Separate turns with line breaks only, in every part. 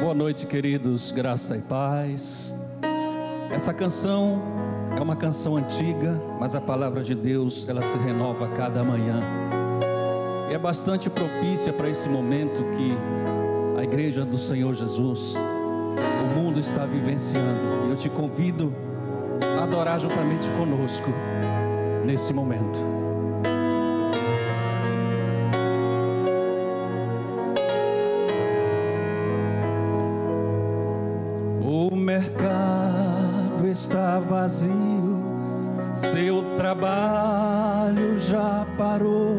Boa noite, queridos, graça e paz. Essa canção é uma canção antiga, mas a palavra de Deus, ela se renova a cada manhã. E é bastante propícia para esse momento que a igreja do Senhor Jesus, o mundo está vivenciando. E eu te convido a adorar juntamente conosco nesse momento. vazio, seu trabalho já parou.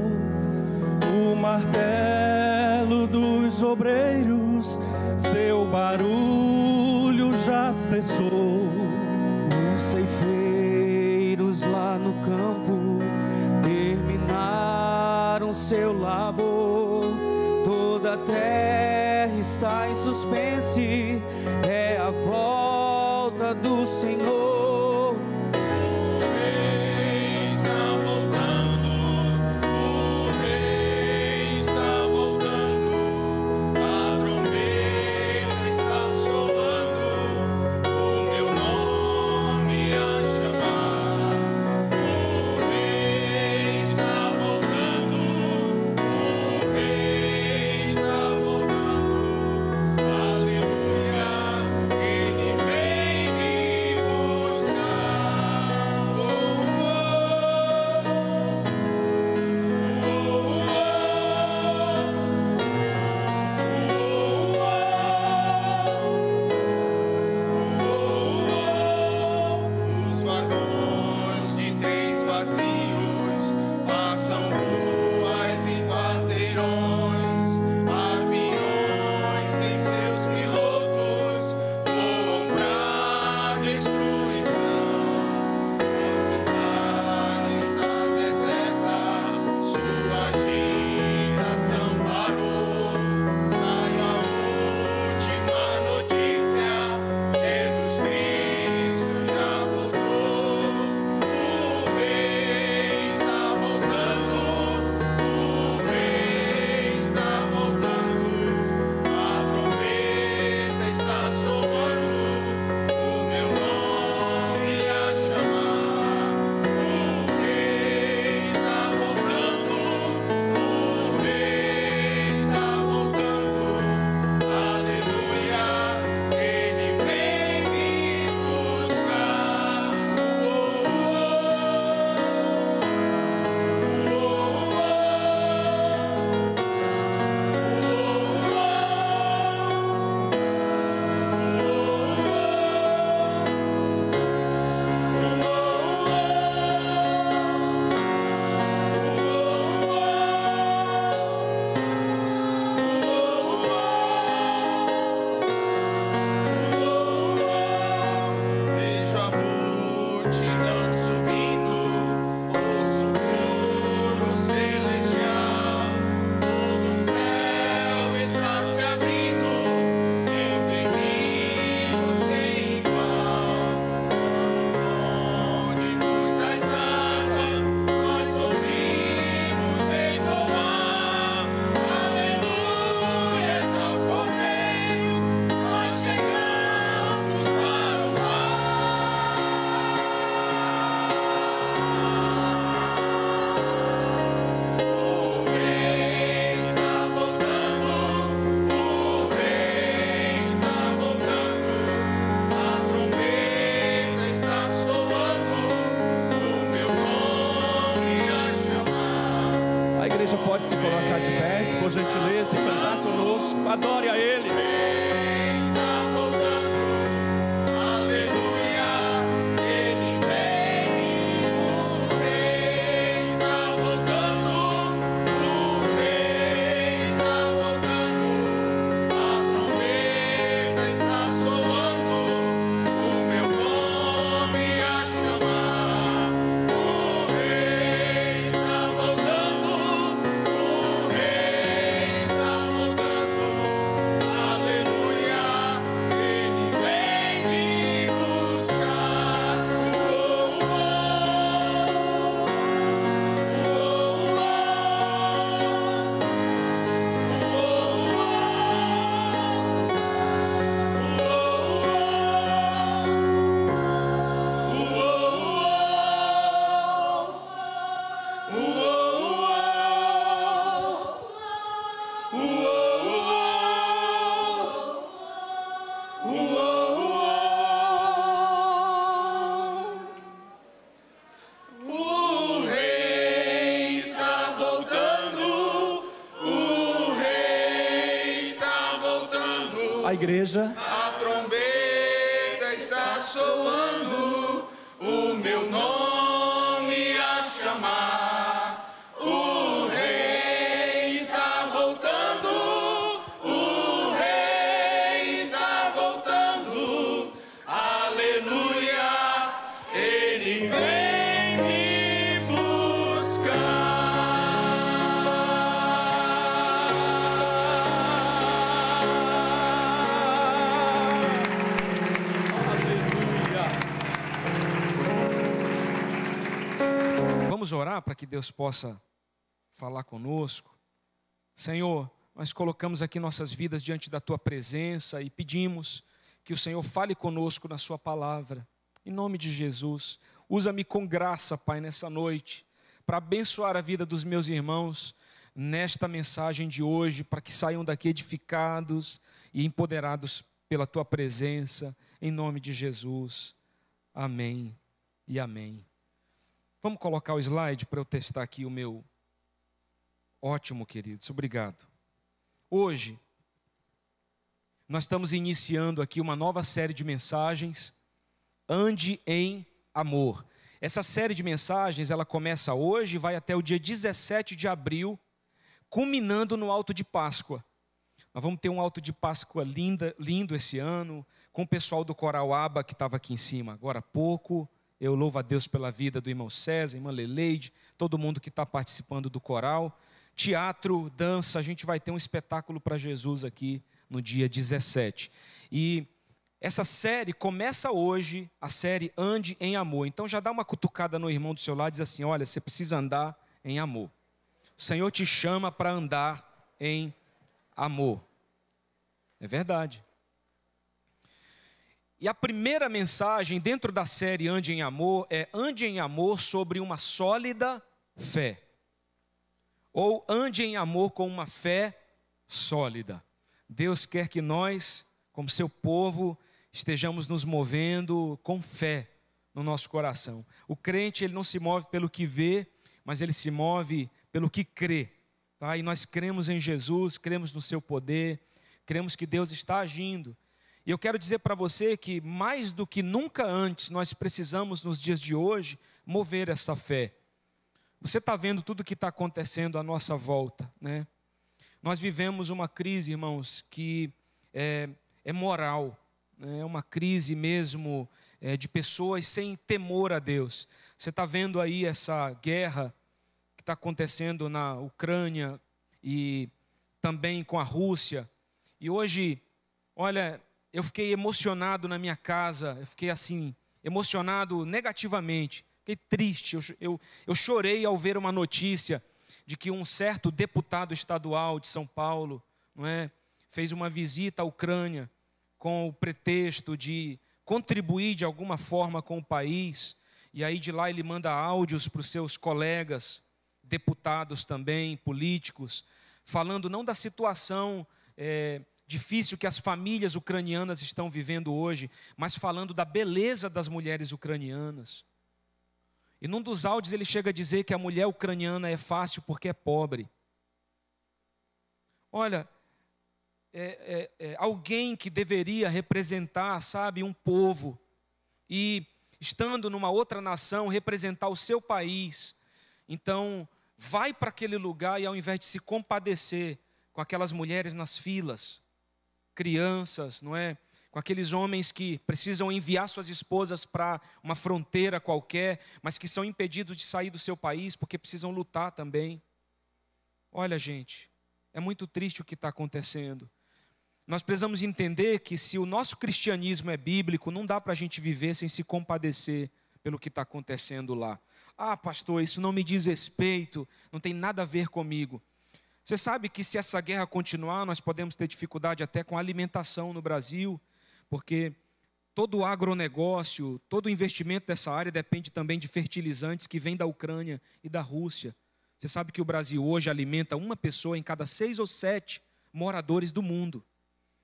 A
Orar para que Deus possa falar conosco. Senhor, nós colocamos aqui nossas vidas diante da tua presença e pedimos que o Senhor fale conosco na sua palavra. Em nome de Jesus, usa-me com graça, Pai, nessa noite, para abençoar a vida dos meus irmãos nesta mensagem de hoje, para que saiam daqui edificados e empoderados pela tua presença, em nome de Jesus. Amém e amém. Vamos colocar o slide para eu testar aqui o meu. Ótimo, queridos, obrigado. Hoje, nós estamos iniciando aqui uma nova série de mensagens, Ande em Amor. Essa série de mensagens, ela começa hoje e vai até o dia 17 de abril, culminando no Alto de Páscoa. Nós vamos ter um Alto de Páscoa linda, lindo esse ano, com o pessoal do Coral Aba que estava aqui em cima agora há pouco. Eu louvo a Deus pela vida do irmão César, irmã Leleide, todo mundo que está participando do coral. Teatro, dança, a gente vai ter um espetáculo para Jesus aqui no dia 17. E essa série começa hoje, a série Ande em Amor. Então já dá uma cutucada no irmão do seu lado e diz assim: olha, você precisa andar em amor. O Senhor te chama para andar em amor. É verdade. E a primeira mensagem dentro da série Ande em Amor é Ande em Amor sobre uma sólida fé. Ou ande em amor com uma fé sólida. Deus quer que nós, como seu povo, estejamos nos movendo com fé no nosso coração. O crente, ele não se move pelo que vê, mas ele se move pelo que crê. Tá? E nós cremos em Jesus, cremos no seu poder, cremos que Deus está agindo. E eu quero dizer para você que mais do que nunca antes, nós precisamos, nos dias de hoje, mover essa fé. Você está vendo tudo o que está acontecendo à nossa volta, né? Nós vivemos uma crise, irmãos, que é, é moral, né? é uma crise mesmo é, de pessoas sem temor a Deus. Você está vendo aí essa guerra que está acontecendo na Ucrânia e também com a Rússia. E hoje, olha, eu fiquei emocionado na minha casa, eu fiquei assim, emocionado negativamente, fiquei triste, eu, eu, eu chorei ao ver uma notícia de que um certo deputado estadual de São Paulo, não é, fez uma visita à Ucrânia com o pretexto de contribuir de alguma forma com o país, e aí de lá ele manda áudios para os seus colegas, deputados também, políticos, falando não da situação é, difícil que as famílias ucranianas estão vivendo hoje, mas falando da beleza das mulheres ucranianas. E num dos áudios ele chega a dizer que a mulher ucraniana é fácil porque é pobre. Olha, é, é, é alguém que deveria representar, sabe, um povo, e estando numa outra nação, representar o seu país, então vai para aquele lugar e ao invés de se compadecer com aquelas mulheres nas filas, crianças, não é? Com aqueles homens que precisam enviar suas esposas para uma fronteira qualquer, mas que são impedidos de sair do seu país porque precisam lutar também. Olha, gente, é muito triste o que está acontecendo. Nós precisamos entender que se o nosso cristianismo é bíblico, não dá para a gente viver sem se compadecer pelo que está acontecendo lá. Ah, pastor, isso não me diz respeito, não tem nada a ver comigo. Você sabe que se essa guerra continuar, nós podemos ter dificuldade até com a alimentação no Brasil, porque todo o agronegócio, todo o investimento dessa área depende também de fertilizantes que vêm da Ucrânia e da Rússia. Você sabe que o Brasil hoje alimenta uma pessoa em cada seis ou sete moradores do mundo.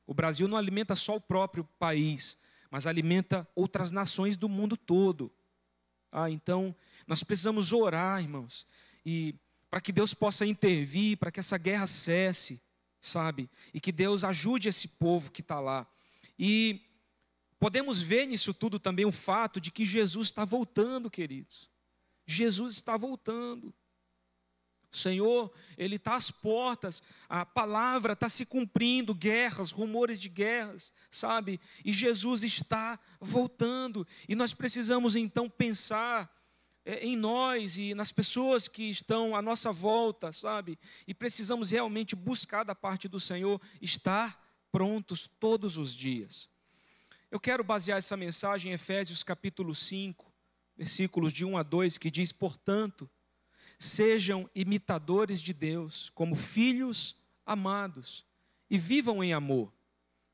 O Brasil não alimenta só o próprio país, mas alimenta outras nações do mundo todo. Ah, então, nós precisamos orar, irmãos, e para que Deus possa intervir, para que essa guerra cesse, sabe? E que Deus ajude esse povo que está lá. E podemos ver nisso tudo também o fato de que Jesus está voltando, queridos. Jesus está voltando. O Senhor, Ele está às portas, a palavra está se cumprindo, guerras, rumores de guerras, sabe? E Jesus está voltando, e nós precisamos então pensar é, em nós e nas pessoas que estão à nossa volta, sabe? E precisamos realmente buscar da parte do Senhor estar prontos todos os dias. Eu quero basear essa mensagem em Efésios capítulo 5, versículos de 1 a 2, que diz: Portanto, sejam imitadores de Deus, como filhos amados, e vivam em amor,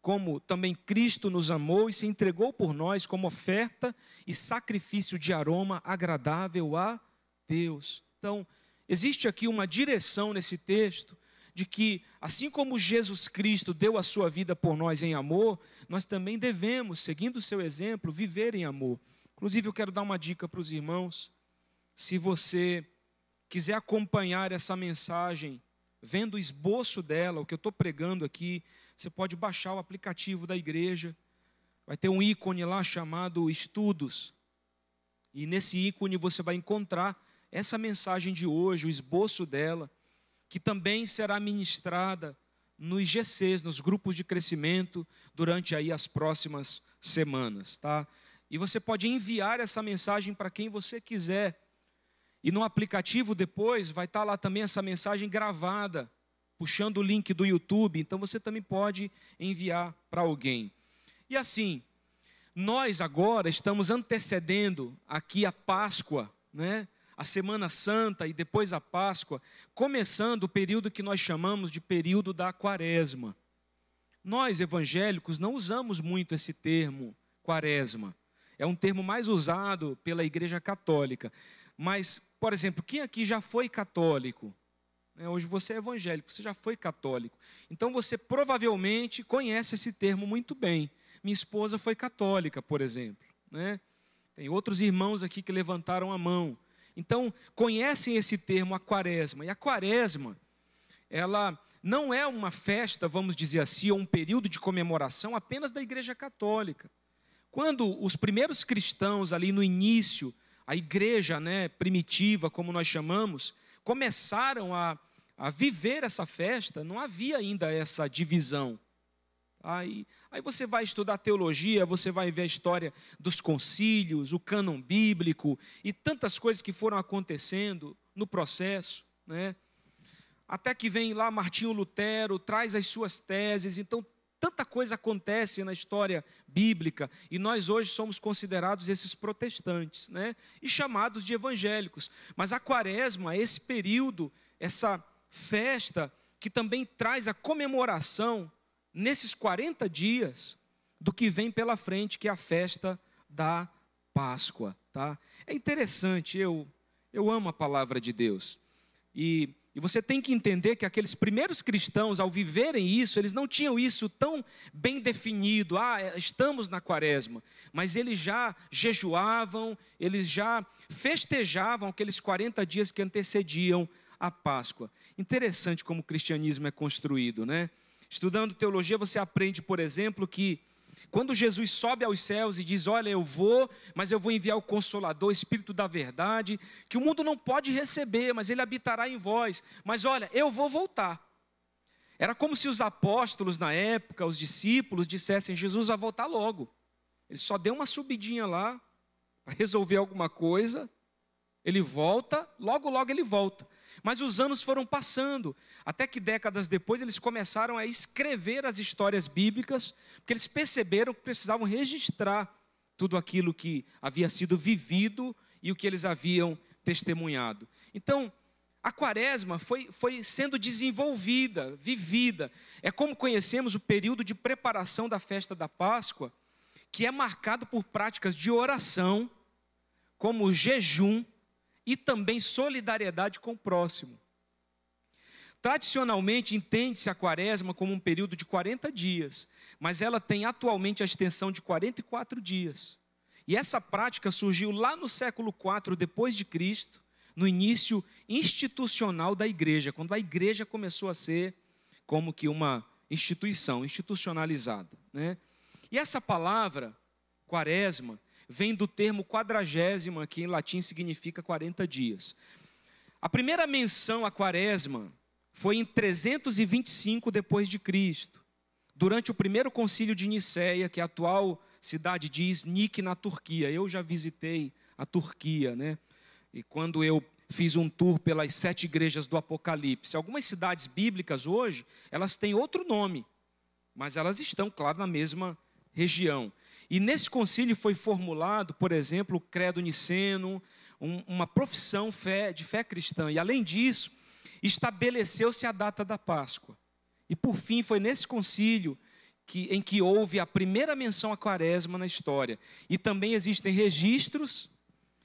como também Cristo nos amou e se entregou por nós como oferta e sacrifício de aroma agradável a Deus. Então, existe aqui uma direção nesse texto de que, assim como Jesus Cristo deu a sua vida por nós em amor, nós também devemos, seguindo o seu exemplo, viver em amor. Inclusive, eu quero dar uma dica para os irmãos. Se você quiser acompanhar essa mensagem, vendo o esboço dela, o que eu estou pregando aqui, você pode baixar o aplicativo da igreja. Vai ter um ícone lá chamado Estudos. E nesse ícone você vai encontrar essa mensagem de hoje, o esboço dela, que também será ministrada nos GCs, nos grupos de crescimento, durante aí as próximas semanas, tá? E você pode enviar essa mensagem para quem você quiser. E no aplicativo depois vai estar lá também essa mensagem gravada, puxando o link do YouTube, então você também pode enviar para alguém. E assim, nós agora estamos antecedendo aqui a Páscoa, né? A Semana Santa e depois a Páscoa, começando o período que nós chamamos de período da Quaresma. Nós evangélicos não usamos muito esse termo, Quaresma. É um termo mais usado pela Igreja Católica. Mas por exemplo, quem aqui já foi católico? É, hoje você é evangélico, você já foi católico. Então você provavelmente conhece esse termo muito bem. Minha esposa foi católica, por exemplo. Né? Tem outros irmãos aqui que levantaram a mão. Então, conhecem esse termo, a quaresma. E a quaresma, ela não é uma festa, vamos dizer assim, ou um período de comemoração apenas da Igreja Católica. Quando os primeiros cristãos, ali no início a igreja né, primitiva, como nós chamamos, começaram a, a viver essa festa, não havia ainda essa divisão. Aí, aí você vai estudar teologia, você vai ver a história dos concílios, o cânon bíblico e tantas coisas que foram acontecendo no processo, né? Até que vem lá Martinho Lutero, traz as suas teses, então Tanta coisa acontece na história bíblica e nós hoje somos considerados esses protestantes, né? E chamados de evangélicos. Mas a quaresma, esse período, essa festa que também traz a comemoração nesses 40 dias do que vem pela frente, que é a festa da Páscoa, tá? É interessante, eu eu amo a palavra de Deus. E e você tem que entender que aqueles primeiros cristãos, ao viverem isso, eles não tinham isso tão bem definido, ah, é, estamos na quaresma, mas eles já jejuavam, eles já festejavam aqueles 40 dias que antecediam a Páscoa. Interessante como o cristianismo é construído, né? Estudando teologia, você aprende, por exemplo, que quando Jesus sobe aos céus e diz: Olha, eu vou, mas eu vou enviar o Consolador, o Espírito da Verdade, que o mundo não pode receber, mas ele habitará em vós. Mas olha, eu vou voltar. Era como se os apóstolos na época, os discípulos, dissessem: Jesus vai voltar logo. Ele só deu uma subidinha lá para resolver alguma coisa, ele volta, logo, logo ele volta. Mas os anos foram passando, até que décadas depois eles começaram a escrever as histórias bíblicas, porque eles perceberam que precisavam registrar tudo aquilo que havia sido vivido e o que eles haviam testemunhado. Então, a quaresma foi, foi sendo desenvolvida, vivida. É como conhecemos o período de preparação da festa da Páscoa, que é marcado por práticas de oração, como jejum, e também solidariedade com o próximo. Tradicionalmente, entende-se a quaresma como um período de 40 dias, mas ela tem atualmente a extensão de 44 dias. E essa prática surgiu lá no século IV depois de Cristo, no início institucional da igreja, quando a igreja começou a ser como que uma instituição, institucionalizada. Né? E essa palavra, quaresma, vem do termo quadragésima, que em latim significa 40 dias. A primeira menção à quaresma foi em 325 depois de Cristo, durante o primeiro concílio de Nicéia, que é a atual cidade de Iznik na Turquia. Eu já visitei a Turquia, né? E quando eu fiz um tour pelas sete igrejas do Apocalipse, algumas cidades bíblicas hoje, elas têm outro nome, mas elas estão, claro, na mesma região. E nesse concílio foi formulado, por exemplo, o credo niceno, um, uma profissão fé, de fé cristã. E além disso, estabeleceu-se a data da Páscoa. E por fim, foi nesse concílio que, em que houve a primeira menção à quaresma na história. E também existem registros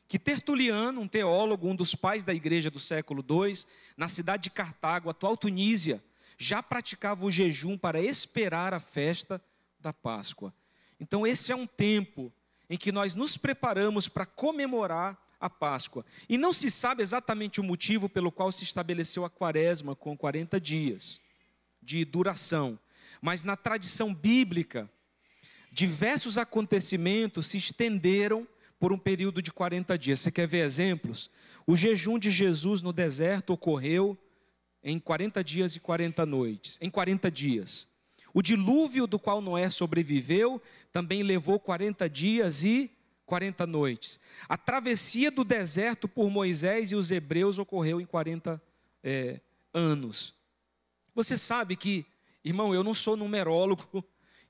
que Tertuliano, um teólogo, um dos pais da igreja do século II, na cidade de Cartago, atual Tunísia, já praticava o jejum para esperar a festa da Páscoa. Então, esse é um tempo em que nós nos preparamos para comemorar a Páscoa. E não se sabe exatamente o motivo pelo qual se estabeleceu a quaresma com 40 dias de duração. Mas na tradição bíblica, diversos acontecimentos se estenderam por um período de 40 dias. Você quer ver exemplos? O jejum de Jesus no deserto ocorreu em 40 dias e 40 noites, em 40 dias. O dilúvio do qual Noé sobreviveu também levou 40 dias e 40 noites. A travessia do deserto por Moisés e os hebreus ocorreu em 40 é, anos. Você sabe que, irmão, eu não sou numerólogo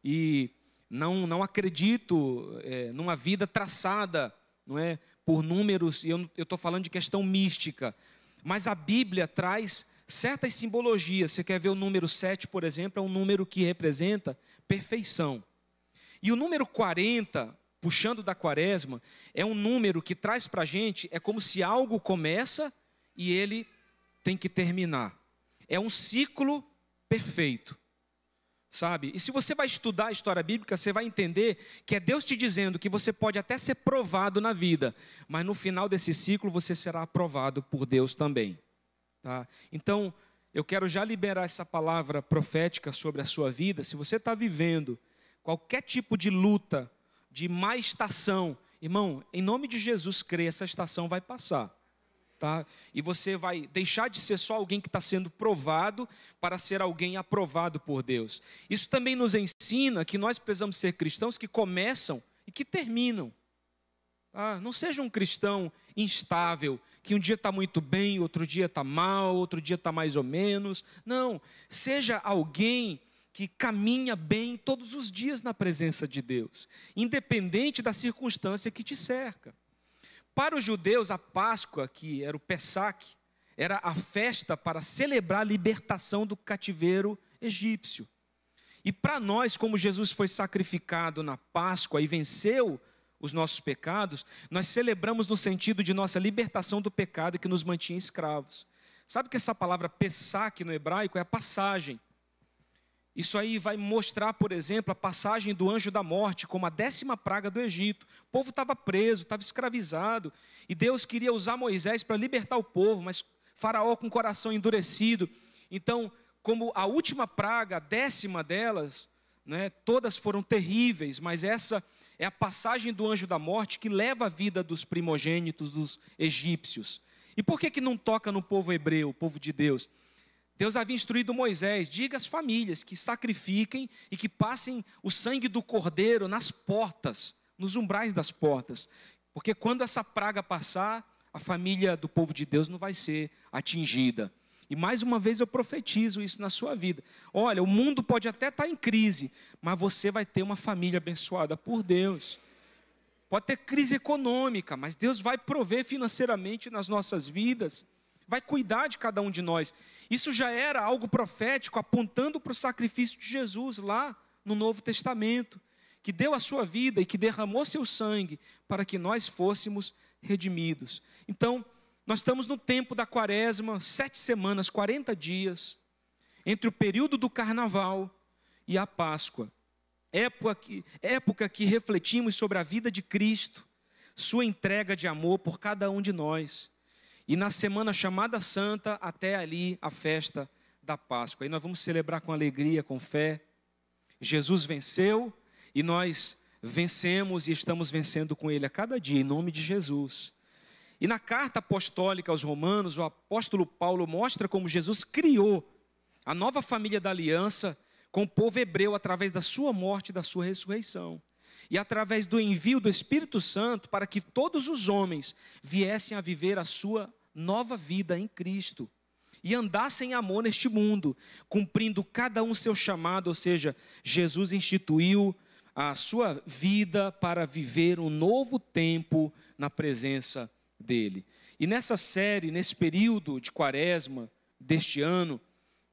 e não, não acredito é, numa vida traçada não é, por números, e eu estou falando de questão mística, mas a Bíblia traz certas simbologias. Você quer ver o número 7, por exemplo, é um número que representa perfeição. E o número 40, puxando da quaresma, é um número que traz para a gente, é como se algo começa e ele tem que terminar. É um ciclo perfeito. Sabe? E se você vai estudar a história bíblica, você vai entender que é Deus te dizendo que você pode até ser provado na vida, mas no final desse ciclo você será aprovado por Deus também. Tá? Então, eu quero já liberar essa palavra profética sobre a sua vida. Se você está vivendo qualquer tipo de luta, de má estação, irmão, em nome de Jesus, crê, essa estação vai passar. Tá? E você vai deixar de ser só alguém que está sendo provado para ser alguém aprovado por Deus. Isso também nos ensina que nós precisamos ser cristãos que começam e que terminam. Tá? Não seja um cristão instável, que um dia está muito bem, outro dia está mal, outro dia está mais ou menos. Não, seja alguém que caminha bem todos os dias na presença de Deus, independente da circunstância que te cerca. Para os judeus, a Páscoa, que era o Pessac, era a festa para celebrar a libertação do cativeiro egípcio. E para nós, como Jesus foi sacrificado na Páscoa e venceu os nossos pecados, nós celebramos no sentido de nossa libertação do pecado que nos mantinha escravos. Sabe que essa palavra Pessac no hebraico é a passagem. Isso aí vai mostrar, por exemplo, a passagem do anjo da morte como a décima praga do Egito. O povo estava preso, estava escravizado, e Deus queria usar Moisés para libertar o povo, mas Faraó com o coração endurecido. Então, como a última praga, a décima delas, né, todas foram terríveis, mas essa é a passagem do anjo da morte que leva a vida dos primogênitos dos egípcios. E por que, que não toca no povo hebreu, o povo de Deus? Deus havia instruído Moisés: diga às famílias que sacrifiquem e que passem o sangue do cordeiro nas portas, nos umbrais das portas. Porque quando essa praga passar, a família do povo de Deus não vai ser atingida. E mais uma vez eu profetizo isso na sua vida. Olha, o mundo pode até estar em crise, mas você vai ter uma família abençoada por Deus. Pode ter crise econômica, mas Deus vai prover financeiramente nas nossas vidas, vai cuidar de cada um de nós. Isso já era algo profético, apontando para o sacrifício de Jesus lá no Novo Testamento, que deu a sua vida e que derramou seu sangue para que nós fôssemos redimidos. Então, nós estamos no tempo da quaresma, sete semanas, 40 dias, entre o período do carnaval e a Páscoa. Época que, época que refletimos sobre a vida de Cristo, sua entrega de amor por cada um de nós. E na semana chamada Santa, até ali a festa da Páscoa. Aí nós vamos celebrar com alegria, com fé. Jesus venceu e nós vencemos e estamos vencendo com Ele a cada dia, em nome de Jesus. E na carta apostólica aos Romanos, o apóstolo Paulo mostra como Jesus criou a nova família da aliança com o povo hebreu através da sua morte e da sua ressurreição. E através do envio do Espírito Santo para que todos os homens viessem a viver a sua nova vida em Cristo e andassem em amor neste mundo, cumprindo cada um seu chamado, ou seja, Jesus instituiu a sua vida para viver um novo tempo na presença dele. E nessa série, nesse período de quaresma deste ano,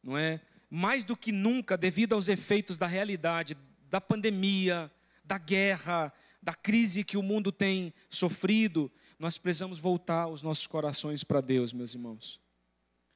não é? Mais do que nunca, devido aos efeitos da realidade, da pandemia, da guerra, da crise que o mundo tem sofrido, nós precisamos voltar os nossos corações para Deus, meus irmãos.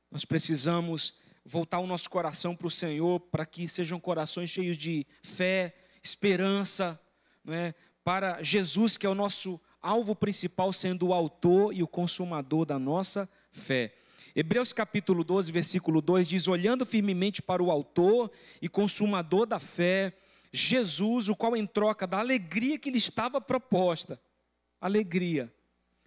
Nós precisamos voltar o nosso coração para o Senhor, para que sejam corações cheios de fé, esperança, não é? para Jesus, que é o nosso alvo principal, sendo o autor e o consumador da nossa fé. Hebreus capítulo 12, versículo 2 diz: Olhando firmemente para o autor e consumador da fé, Jesus, o qual, em troca da alegria que lhe estava proposta, alegria,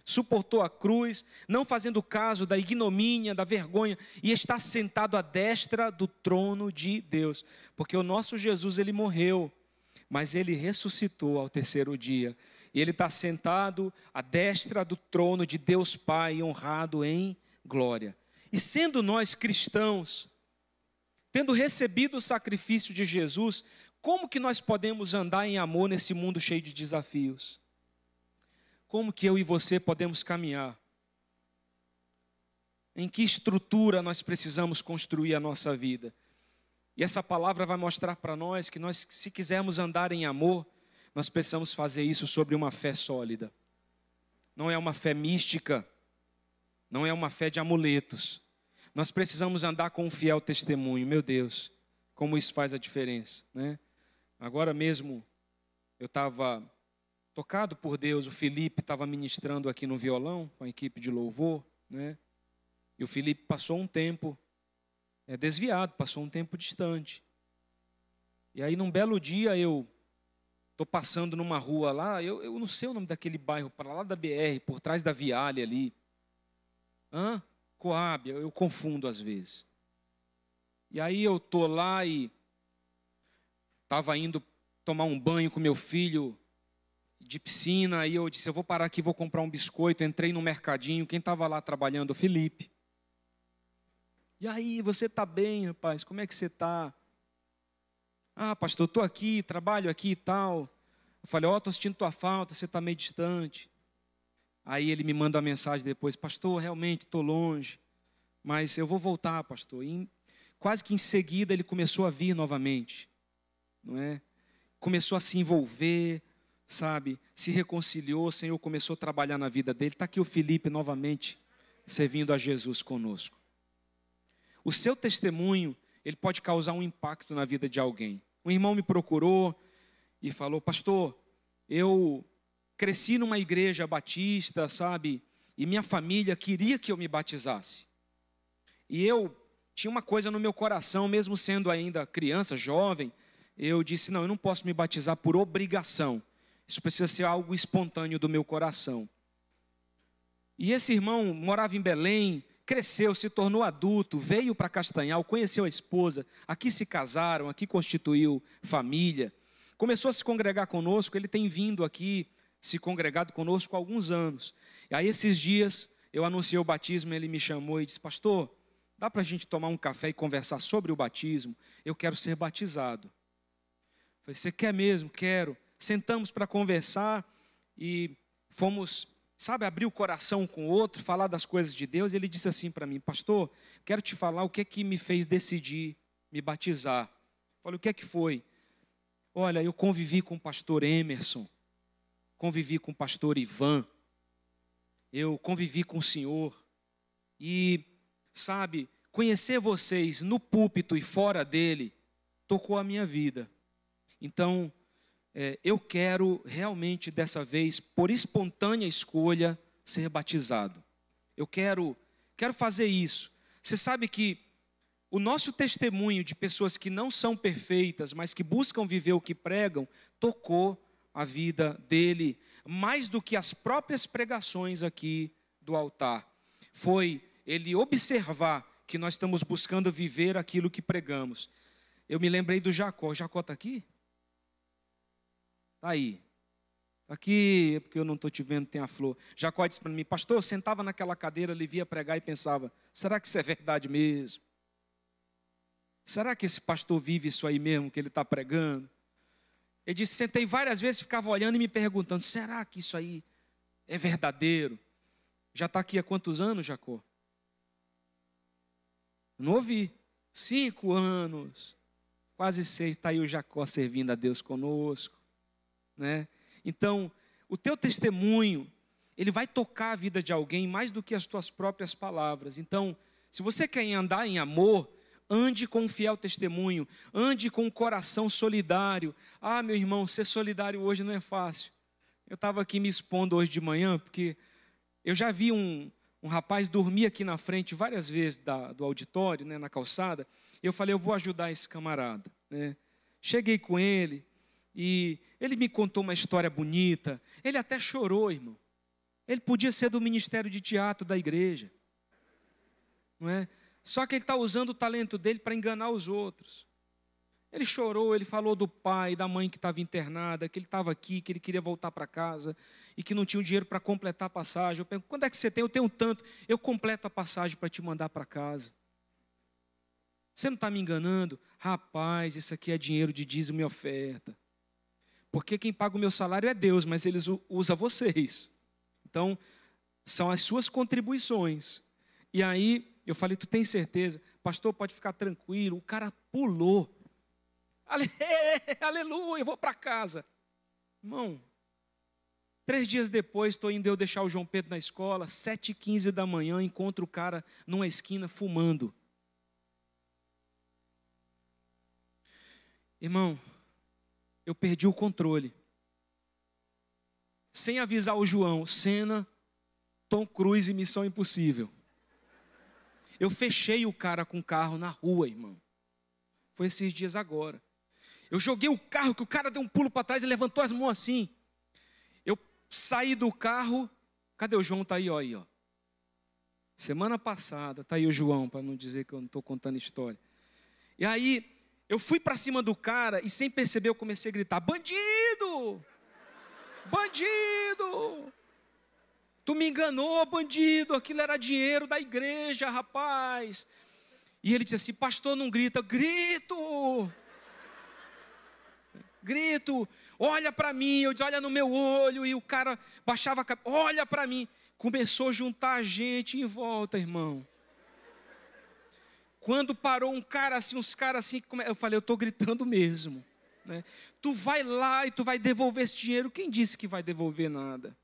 suportou a cruz, não fazendo caso da ignomínia, da vergonha, e está sentado à destra do trono de Deus. Porque o nosso Jesus, ele morreu, mas ele ressuscitou ao terceiro dia. E ele está sentado à destra do trono de Deus Pai, honrado em glória. E sendo nós cristãos, tendo recebido o sacrifício de Jesus, como que nós podemos andar em amor nesse mundo cheio de desafios? como que eu e você podemos caminhar? Em que estrutura nós precisamos construir a nossa vida? E essa palavra vai mostrar para nós que nós, se quisermos andar em amor, nós precisamos fazer isso sobre uma fé sólida. Não é uma fé mística, não é uma fé de amuletos. Nós precisamos andar com um fiel testemunho. Meu Deus, como isso faz a diferença, né? Agora mesmo eu estava tocado por Deus, o Felipe estava ministrando aqui no violão com a equipe de louvor, né? E o Felipe passou um tempo é, desviado, passou um tempo distante. E aí, num belo dia, eu estou passando numa rua lá, eu, eu não sei o nome daquele bairro, para lá da BR, por trás da Viale ali. Hã? Coab, eu, eu confundo às vezes. E aí eu estou lá e estava indo tomar um banho com meu filho de piscina, aí eu disse, eu vou parar aqui, vou comprar um biscoito, entrei no mercadinho, quem estava lá trabalhando? O Felipe. E aí, você está bem, rapaz? Como é que você está? Ah, pastor, estou aqui, trabalho aqui e tal. Eu falei, ó, oh, estou sentindo tua falta, você está meio distante. Aí ele me manda uma mensagem depois, pastor, realmente estou longe, mas eu vou voltar, pastor. E quase que em seguida ele começou a vir novamente, não é? Começou a se envolver, sabe, se reconciliou, o Senhor começou a trabalhar na vida dele. Está aqui o Felipe novamente servindo a Jesus conosco. O seu testemunho, ele pode causar um impacto na vida de alguém. Um irmão me procurou e falou: Pastor, eu cresci numa igreja batista, sabe, e minha família queria que eu me batizasse. E eu tinha uma coisa no meu coração, mesmo sendo ainda criança, jovem, eu disse: Não, eu não posso me batizar por obrigação isso precisa ser algo espontâneo do meu coração. E esse irmão morava em Belém, cresceu, se tornou adulto, veio para Castanhal, conheceu a esposa, aqui se casaram, aqui constituiu família. Começou a se congregar conosco, ele tem vindo aqui, se congregado conosco há alguns anos. E aí, esses dias, eu anunciei o batismo, ele me chamou e disse: Pastor, dá para a gente tomar um café e conversar sobre o batismo? Eu quero ser batizado. Eu falei: Você quer mesmo? Quero sentamos para conversar e fomos, sabe, abrir o coração com o outro, falar das coisas de Deus. E ele disse assim para mim: Pastor, quero te falar o que é que me fez decidir me batizar. Eu falei: O que é que foi? Olha, eu convivi com o pastor Emerson, convivi com o pastor Ivan, eu convivi com o senhor, e, sabe, conhecer vocês no púlpito e fora dele tocou a minha vida. Então, é, eu quero realmente dessa vez, por espontânea escolha, ser batizado. Eu quero, quero fazer isso. Você sabe que o nosso testemunho de pessoas que não são perfeitas, mas que buscam viver o que pregam, tocou a vida dele, mais do que as próprias pregações aqui do altar. Foi ele observar que nós estamos buscando viver aquilo que pregamos. Eu me lembrei do Jacó. Jacó está aqui? Está aí. Tá aqui, porque eu não estou te vendo, tem a flor. Jacó disse para mim, pastor, eu sentava naquela cadeira, ele via pregar e pensava: será que isso é verdade mesmo? Será que esse pastor vive isso aí mesmo que ele está pregando? Ele disse: sentei várias vezes, ficava olhando e me perguntando: será que isso aí é verdadeiro? Já está aqui há quantos anos, Jacó? Não ouvi. Cinco anos. Quase seis. Está aí o Jacó servindo a Deus conosco. Né? Então, o teu testemunho, ele vai tocar a vida de alguém mais do que as tuas próprias palavras. Então, se você quer andar em amor, ande com um fiel testemunho, ande com um coração solidário. Ah, meu irmão, ser solidário hoje não é fácil. Eu estava aqui me expondo hoje de manhã, porque eu já vi um, um rapaz dormir aqui na frente várias vezes da, do auditório, né, na calçada. Eu falei, eu vou ajudar esse camarada. Né? Cheguei com ele e ele me contou uma história bonita. Ele até chorou, irmão. Ele podia ser do ministério de teatro da igreja, não é? Só que ele está usando o talento dele para enganar os outros. Ele chorou, ele falou do pai, da mãe que estava internada, que ele estava aqui, que ele queria voltar para casa e que não tinha o dinheiro para completar a passagem. Eu pergunto, quando é que você tem? Eu tenho tanto. Eu completo a passagem para te mandar para casa. Você não está me enganando? Rapaz, isso aqui é dinheiro de dízimo e oferta. Porque quem paga o meu salário é Deus, mas eles usa vocês. Então, são as suas contribuições. E aí, eu falei, tu tem certeza? Pastor, pode ficar tranquilo. O cara pulou. Aleluia, eu vou para casa. Irmão, três dias depois, estou indo eu deixar o João Pedro na escola, sete e quinze da manhã, encontro o cara numa esquina fumando. Irmão, eu perdi o controle. Sem avisar o João, cena, Tom Cruise e Missão Impossível. Eu fechei o cara com o carro na rua, irmão. Foi esses dias agora. Eu joguei o carro, que o cara deu um pulo para trás e levantou as mãos assim. Eu saí do carro. Cadê o João? Tá aí, ó, aí, ó. Semana passada, tá aí o João, para não dizer que eu não estou contando história. E aí, eu fui para cima do cara e sem perceber eu comecei a gritar: bandido! Bandido! Tu me enganou, bandido, aquilo era dinheiro da igreja, rapaz. E ele disse assim: Pastor, não grita, grito grito, olha para mim, eu disse, olha no meu olho, e o cara baixava a cabeça, olha para mim. Começou a juntar gente em volta, irmão. Quando parou um cara assim, uns caras assim, eu falei, eu estou gritando mesmo. Né? Tu vai lá e tu vai devolver esse dinheiro. Quem disse que vai devolver nada?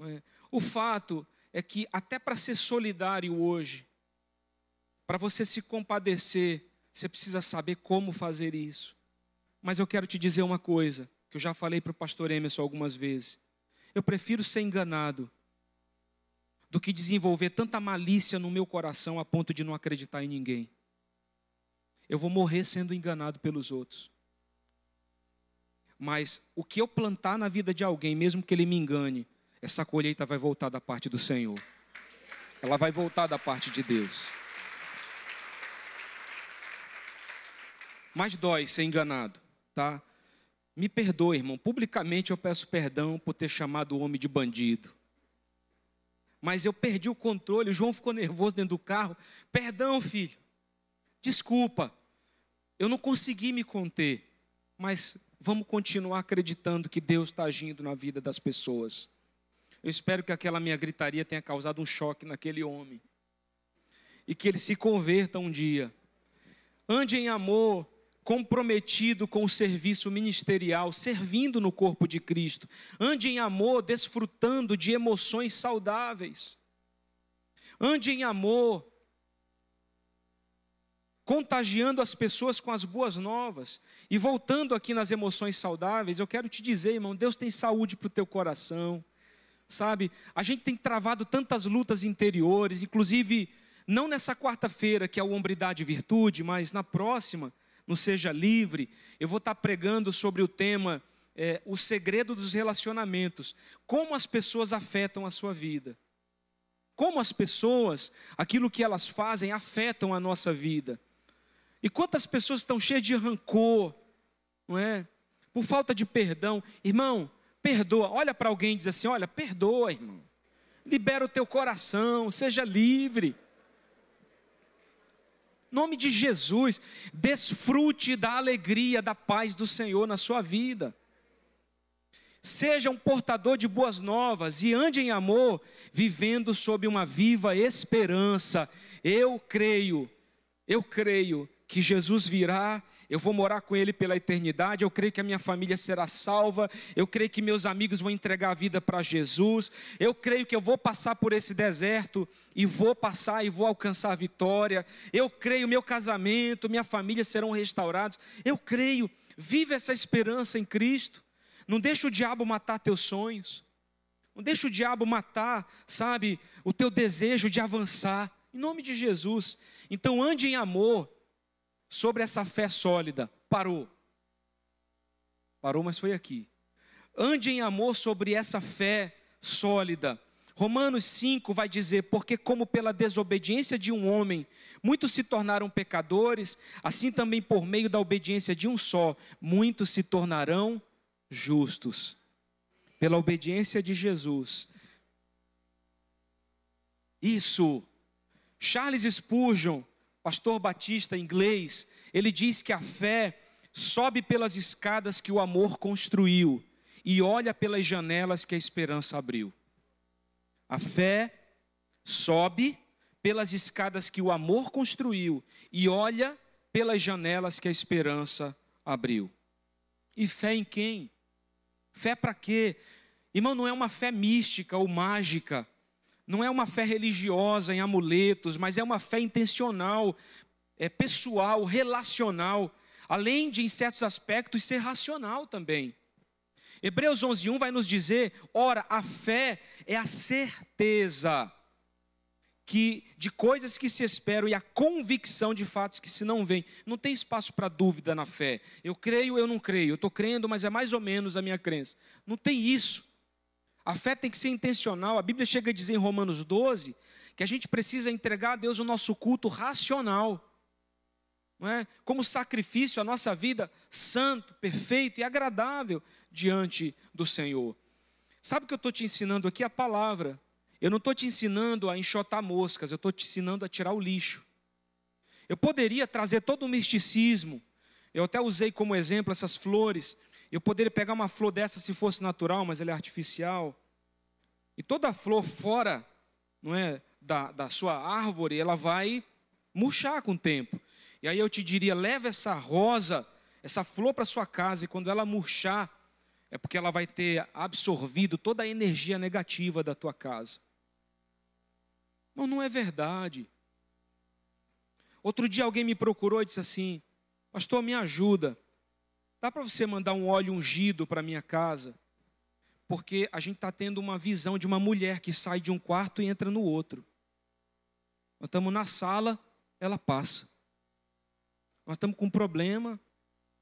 É? O fato é que até para ser solidário hoje, para você se compadecer, você precisa saber como fazer isso. Mas eu quero te dizer uma coisa, que eu já falei para o pastor Emerson algumas vezes. Eu prefiro ser enganado do que desenvolver tanta malícia no meu coração a ponto de não acreditar em ninguém. Eu vou morrer sendo enganado pelos outros. Mas o que eu plantar na vida de alguém, mesmo que ele me engane, essa colheita vai voltar da parte do Senhor. Ela vai voltar da parte de Deus. Mas dói ser enganado tá? Me perdoe, irmão. Publicamente eu peço perdão por ter chamado o homem de bandido. Mas eu perdi o controle. O João ficou nervoso dentro do carro. Perdão, filho. Desculpa. Eu não consegui me conter. Mas vamos continuar acreditando que Deus está agindo na vida das pessoas. Eu espero que aquela minha gritaria tenha causado um choque naquele homem. E que ele se converta um dia. Ande em amor, comprometido com o serviço ministerial, servindo no corpo de Cristo. Ande em amor, desfrutando de emoções saudáveis. Ande em amor, contagiando as pessoas com as boas novas. E voltando aqui nas emoções saudáveis, eu quero te dizer, irmão, Deus tem saúde para o teu coração. Sabe, a gente tem travado tantas lutas interiores, inclusive não nessa quarta-feira, que é o Hombridade e Virtude, mas na próxima, no Seja Livre, eu vou estar pregando sobre o tema é, O Segredo dos Relacionamentos. Como as pessoas afetam a sua vida. Como as pessoas, aquilo que elas fazem, afetam a nossa vida. E quantas pessoas estão cheias de rancor, não é? Por falta de perdão. Irmão, perdoa. Olha para alguém e diz assim: Olha, perdoa, irmão. Libera o teu coração, seja livre nome de Jesus, desfrute da alegria, da paz do Senhor na sua vida. Seja um portador de boas novas e ande em amor, vivendo sob uma viva esperança. Eu creio, eu creio que Jesus virá eu vou morar com Ele pela eternidade, eu creio que a minha família será salva, eu creio que meus amigos vão entregar a vida para Jesus, eu creio que eu vou passar por esse deserto e vou passar e vou alcançar a vitória, eu creio meu casamento, minha família serão restaurados, eu creio, vive essa esperança em Cristo, não deixa o diabo matar teus sonhos, não deixa o diabo matar, sabe, o teu desejo de avançar, em nome de Jesus, então ande em amor, sobre essa fé sólida. Parou. Parou, mas foi aqui. Ande em amor sobre essa fé sólida. Romanos 5 vai dizer: Porque, como pela desobediência de um homem, muitos se tornaram pecadores, assim também por meio da obediência de um só, muitos se tornarão justos. Pela obediência de Jesus. Isso. Charles Spurgeon, pastor batista inglês, ele diz que a fé sobe pelas escadas que o amor construiu e olha pelas janelas que a esperança abriu. A fé sobe pelas escadas que o amor construiu e olha pelas janelas que a esperança abriu. E fé em quem? Fé para quê? Irmão, não é uma fé mística ou mágica não é uma fé religiosa em amuletos, mas é uma fé intencional, é pessoal, relacional, além de em certos aspectos ser racional também. Hebreus 11:1 vai nos dizer: ora, a fé é a certeza que de coisas que se esperam e a convicção de fatos que se não veem. Não tem espaço para dúvida na fé. Eu creio, eu não creio. Eu estou crendo, mas é mais ou menos a minha crença. Não tem isso. A fé tem que ser intencional. A Bíblia chega a dizer em Romanos 12 que a gente precisa entregar a Deus o nosso culto racional. Não é? Como sacrifício a nossa vida santo, perfeito e agradável diante do Senhor. Sabe o que eu estou te ensinando aqui? A palavra. Eu não estou te ensinando a enxotar moscas, eu estou te ensinando a tirar o lixo. Eu poderia trazer todo o misticismo, eu até usei como exemplo essas flores eu poderia pegar uma flor dessa se fosse natural, mas ela é artificial. E toda flor fora não é, da, da sua árvore, ela vai murchar com o tempo. E aí eu te diria: leve essa rosa, essa flor para sua casa, e quando ela murchar, é porque ela vai ter absorvido toda a energia negativa da tua casa. Não, não é verdade. Outro dia alguém me procurou e disse assim: Pastor, me ajuda. Dá para você mandar um óleo ungido para minha casa? Porque a gente está tendo uma visão de uma mulher que sai de um quarto e entra no outro. Nós estamos na sala, ela passa. Nós estamos com um problema,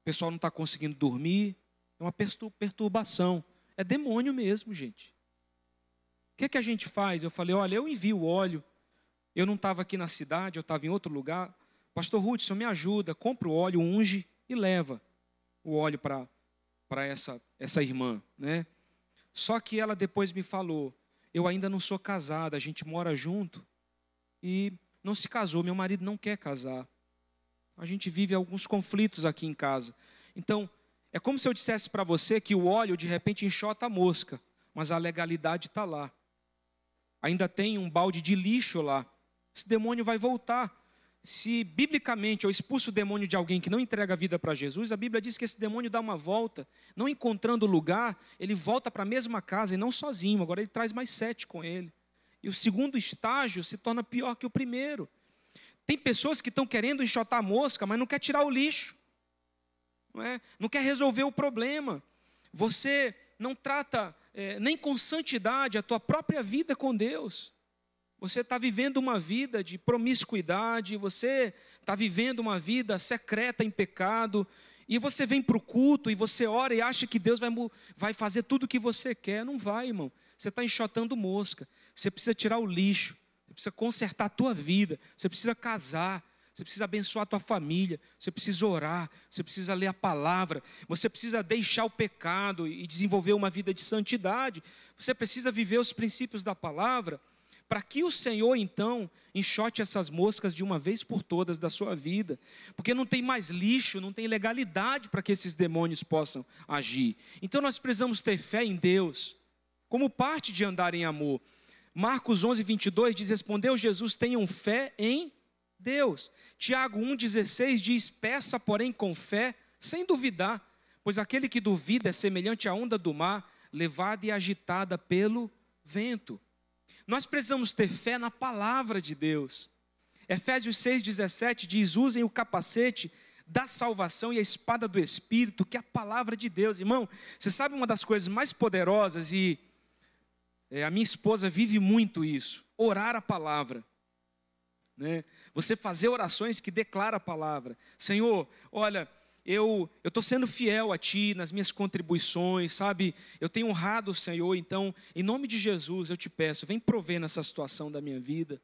o pessoal não está conseguindo dormir, é uma perturbação. É demônio mesmo, gente. O que, é que a gente faz? Eu falei, olha, eu envio o óleo. Eu não estava aqui na cidade, eu estava em outro lugar. Pastor Hudson, me ajuda, compra o óleo, unge e leva o óleo para essa, essa irmã, né? Só que ela depois me falou: eu ainda não sou casada, a gente mora junto e não se casou, meu marido não quer casar. A gente vive alguns conflitos aqui em casa. Então, é como se eu dissesse para você que o óleo de repente enxota a mosca, mas a legalidade está lá. Ainda tem um balde de lixo lá. Esse demônio vai voltar se biblicamente eu expulso o demônio de alguém que não entrega a vida para Jesus, a Bíblia diz que esse demônio dá uma volta, não encontrando lugar, ele volta para a mesma casa e não sozinho, agora ele traz mais sete com ele. E o segundo estágio se torna pior que o primeiro. Tem pessoas que estão querendo enxotar a mosca, mas não quer tirar o lixo, não, é? não quer resolver o problema. Você não trata é, nem com santidade a tua própria vida com Deus. Você está vivendo uma vida de promiscuidade, você está vivendo uma vida secreta em pecado, e você vem para o culto e você ora e acha que Deus vai, vai fazer tudo o que você quer. Não vai, irmão. Você está enxotando mosca. Você precisa tirar o lixo. Você precisa consertar a tua vida. Você precisa casar. Você precisa abençoar a tua família, você precisa orar, você precisa ler a palavra, você precisa deixar o pecado e desenvolver uma vida de santidade. Você precisa viver os princípios da palavra para que o Senhor então enxote essas moscas de uma vez por todas da sua vida, porque não tem mais lixo, não tem legalidade para que esses demônios possam agir. Então nós precisamos ter fé em Deus, como parte de andar em amor. Marcos 11, 22 diz: Respondeu Jesus: Tenham fé em Deus. Tiago 1,16 diz: Peça, porém, com fé, sem duvidar, pois aquele que duvida é semelhante à onda do mar, levada e agitada pelo vento. Nós precisamos ter fé na palavra de Deus. Efésios 6,17 diz: usem o capacete da salvação e a espada do Espírito, que é a palavra de Deus. Irmão, você sabe uma das coisas mais poderosas, e é, a minha esposa vive muito isso: orar a palavra. Né? Você fazer orações que declara a palavra. Senhor, olha, eu estou sendo fiel a Ti nas minhas contribuições, sabe? Eu tenho honrado o Senhor, então, em nome de Jesus, eu te peço, vem prover nessa situação da minha vida.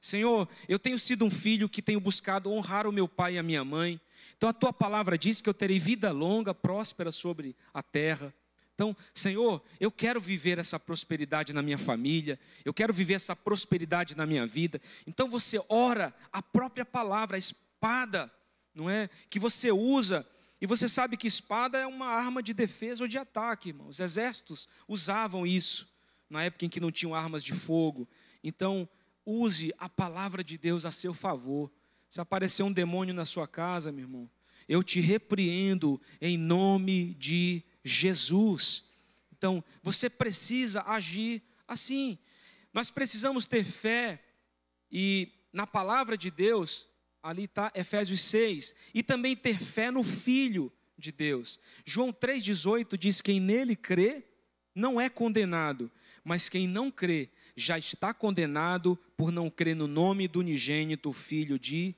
Senhor, eu tenho sido um filho que tenho buscado honrar o meu pai e a minha mãe. Então a tua palavra diz que eu terei vida longa, próspera sobre a terra. Então, Senhor, eu quero viver essa prosperidade na minha família, eu quero viver essa prosperidade na minha vida. Então você ora a própria palavra, a espada não é? Que você usa, e você sabe que espada é uma arma de defesa ou de ataque, irmão. Os exércitos usavam isso na época em que não tinham armas de fogo. Então, use a palavra de Deus a seu favor. Se aparecer um demônio na sua casa, meu irmão, eu te repreendo em nome de Jesus. Então, você precisa agir assim. Nós precisamos ter fé e na palavra de Deus ali está Efésios 6, e também ter fé no Filho de Deus. João 3,18 diz: Quem nele crê não é condenado, mas quem não crê já está condenado por não crer no nome do unigênito Filho de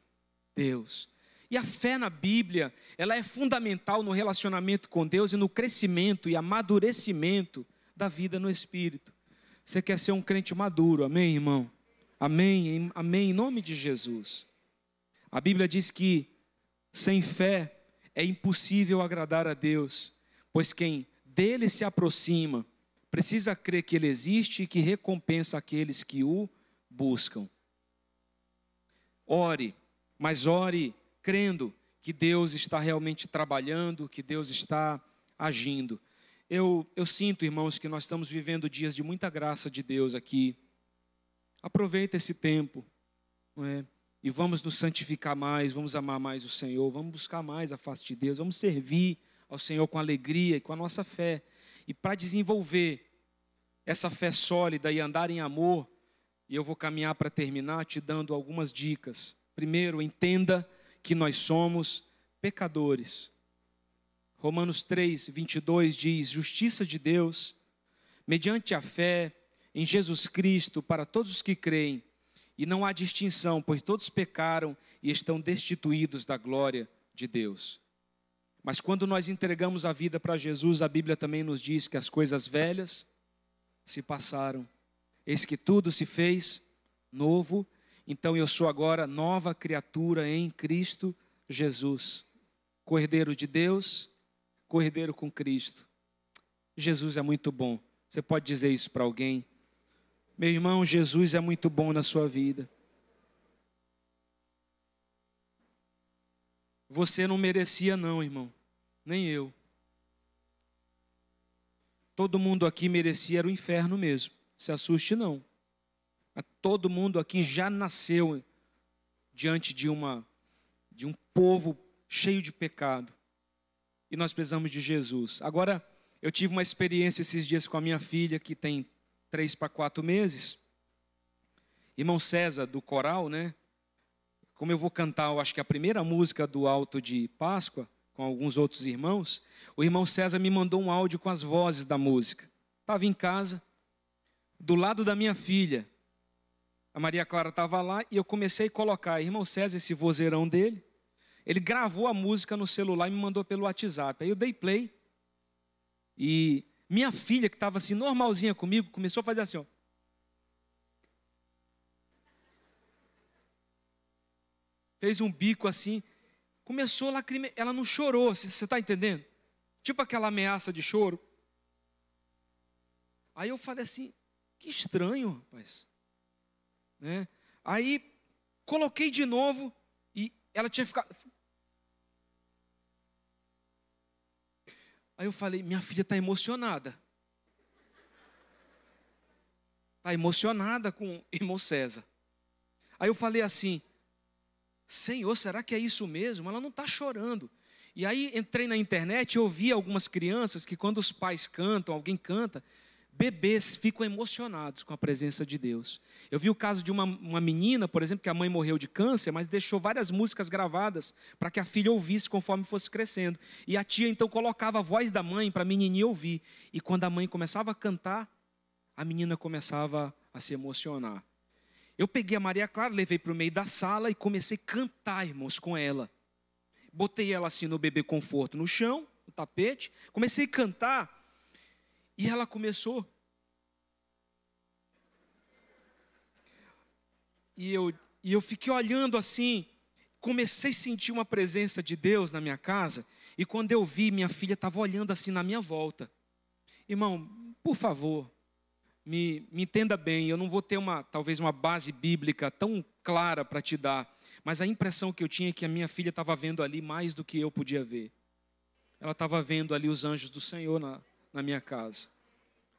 Deus. E a fé na Bíblia, ela é fundamental no relacionamento com Deus e no crescimento e amadurecimento da vida no Espírito. Você quer ser um crente maduro, amém, irmão? Amém, amém, em nome de Jesus. A Bíblia diz que sem fé é impossível agradar a Deus, pois quem dele se aproxima precisa crer que ele existe e que recompensa aqueles que o buscam. Ore, mas ore crendo que Deus está realmente trabalhando, que Deus está agindo. Eu, eu sinto, irmãos, que nós estamos vivendo dias de muita graça de Deus aqui. Aproveita esse tempo. Não é? E vamos nos santificar mais, vamos amar mais o Senhor, vamos buscar mais a face de Deus, vamos servir ao Senhor com alegria e com a nossa fé. E para desenvolver essa fé sólida e andar em amor, e eu vou caminhar para terminar te dando algumas dicas. Primeiro, entenda que nós somos pecadores. Romanos 3, 22 diz: Justiça de Deus, mediante a fé em Jesus Cristo, para todos os que creem e não há distinção, pois todos pecaram e estão destituídos da glória de Deus. Mas quando nós entregamos a vida para Jesus, a Bíblia também nos diz que as coisas velhas se passaram, eis que tudo se fez novo, então eu sou agora nova criatura em Cristo Jesus. Cordeiro de Deus, cordeiro com Cristo. Jesus é muito bom. Você pode dizer isso para alguém? Meu irmão, Jesus é muito bom na sua vida. Você não merecia, não, irmão. Nem eu. Todo mundo aqui merecia era o inferno mesmo. Se assuste, não. Todo mundo aqui já nasceu diante de uma de um povo cheio de pecado. E nós precisamos de Jesus. Agora, eu tive uma experiência esses dias com a minha filha que tem três para quatro meses. Irmão César, do coral, né? Como eu vou cantar, eu acho que a primeira música do Alto de Páscoa, com alguns outros irmãos, o irmão César me mandou um áudio com as vozes da música. Estava em casa, do lado da minha filha. A Maria Clara estava lá e eu comecei a colocar, irmão César, esse vozeirão dele. Ele gravou a música no celular e me mandou pelo WhatsApp. Aí eu dei play. E minha filha, que estava assim, normalzinha comigo, começou a fazer assim, ó. Fez um bico assim. Começou a lacrimejar. Ela não chorou, você está entendendo? Tipo aquela ameaça de choro. Aí eu falei assim, que estranho, rapaz. Né? Aí coloquei de novo e ela tinha ficado. Aí eu falei, minha filha está emocionada. Está emocionada com o irmão César. Aí eu falei assim, Senhor, será que é isso mesmo? Ela não está chorando. E aí entrei na internet e ouvi algumas crianças que quando os pais cantam, alguém canta, bebês ficam emocionados com a presença de Deus. Eu vi o caso de uma, uma menina, por exemplo, que a mãe morreu de câncer, mas deixou várias músicas gravadas para que a filha ouvisse conforme fosse crescendo. E a tia então colocava a voz da mãe para a menininha ouvir. E quando a mãe começava a cantar, a menina começava a se emocionar. Eu peguei a Maria Clara, levei para o meio da sala e comecei a cantar, irmãos, com ela. Botei ela assim no bebê conforto no chão, no tapete, comecei a cantar e ela começou. E eu, e eu fiquei olhando assim, comecei a sentir uma presença de Deus na minha casa, e quando eu vi, minha filha estava olhando assim na minha volta. Irmão, por favor, me, me entenda bem, eu não vou ter uma, talvez uma base bíblica tão clara para te dar, mas a impressão que eu tinha é que a minha filha estava vendo ali mais do que eu podia ver. Ela estava vendo ali os anjos do Senhor na, na minha casa.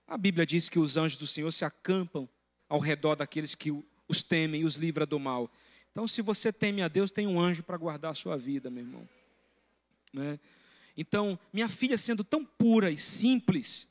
A Bíblia diz que os anjos do Senhor se acampam ao redor daqueles que os temem e os livra do mal. Então, se você teme a Deus, tem um anjo para guardar a sua vida, meu irmão. Né? Então, minha filha sendo tão pura e simples,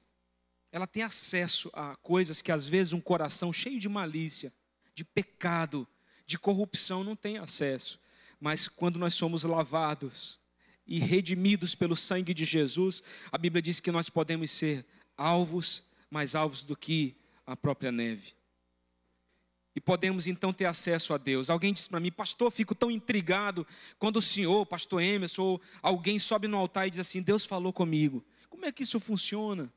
ela tem acesso a coisas que às vezes um coração cheio de malícia, de pecado, de corrupção não tem acesso. Mas quando nós somos lavados e redimidos pelo sangue de Jesus, a Bíblia diz que nós podemos ser alvos, mais alvos do que a própria neve. E podemos então ter acesso a Deus. Alguém disse para mim, pastor, fico tão intrigado quando o senhor, pastor Emerson, ou alguém sobe no altar e diz assim: Deus falou comigo. Como é que isso funciona?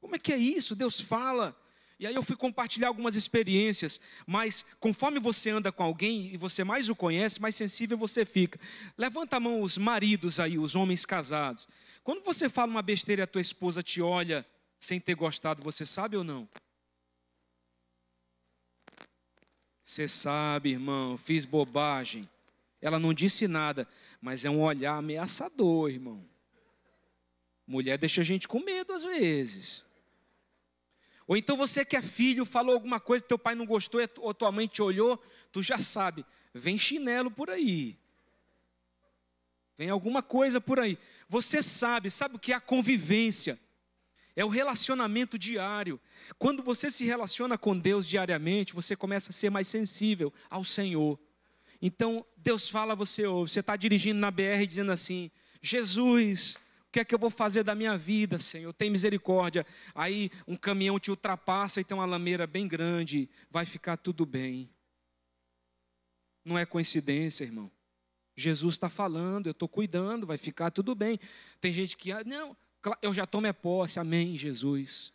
Como é que é isso? Deus fala. E aí eu fui compartilhar algumas experiências, mas conforme você anda com alguém e você mais o conhece, mais sensível você fica. Levanta a mão os maridos aí, os homens casados. Quando você fala uma besteira e a tua esposa te olha sem ter gostado, você sabe ou não? Você sabe, irmão, fiz bobagem. Ela não disse nada, mas é um olhar ameaçador, irmão. Mulher deixa a gente com medo às vezes. Ou então você que é filho, falou alguma coisa teu pai não gostou, ou tua mãe te olhou, tu já sabe, vem chinelo por aí. Vem alguma coisa por aí. Você sabe, sabe o que é a convivência? É o relacionamento diário. Quando você se relaciona com Deus diariamente, você começa a ser mais sensível ao Senhor. Então, Deus fala, você ouve. Você está dirigindo na BR dizendo assim: Jesus, que é que eu vou fazer da minha vida, Senhor? Tem misericórdia. Aí um caminhão te ultrapassa e tem uma lameira bem grande, vai ficar tudo bem. Não é coincidência, irmão. Jesus está falando, eu estou cuidando, vai ficar tudo bem. Tem gente que, ah, não, eu já tomo é posse, amém, Jesus.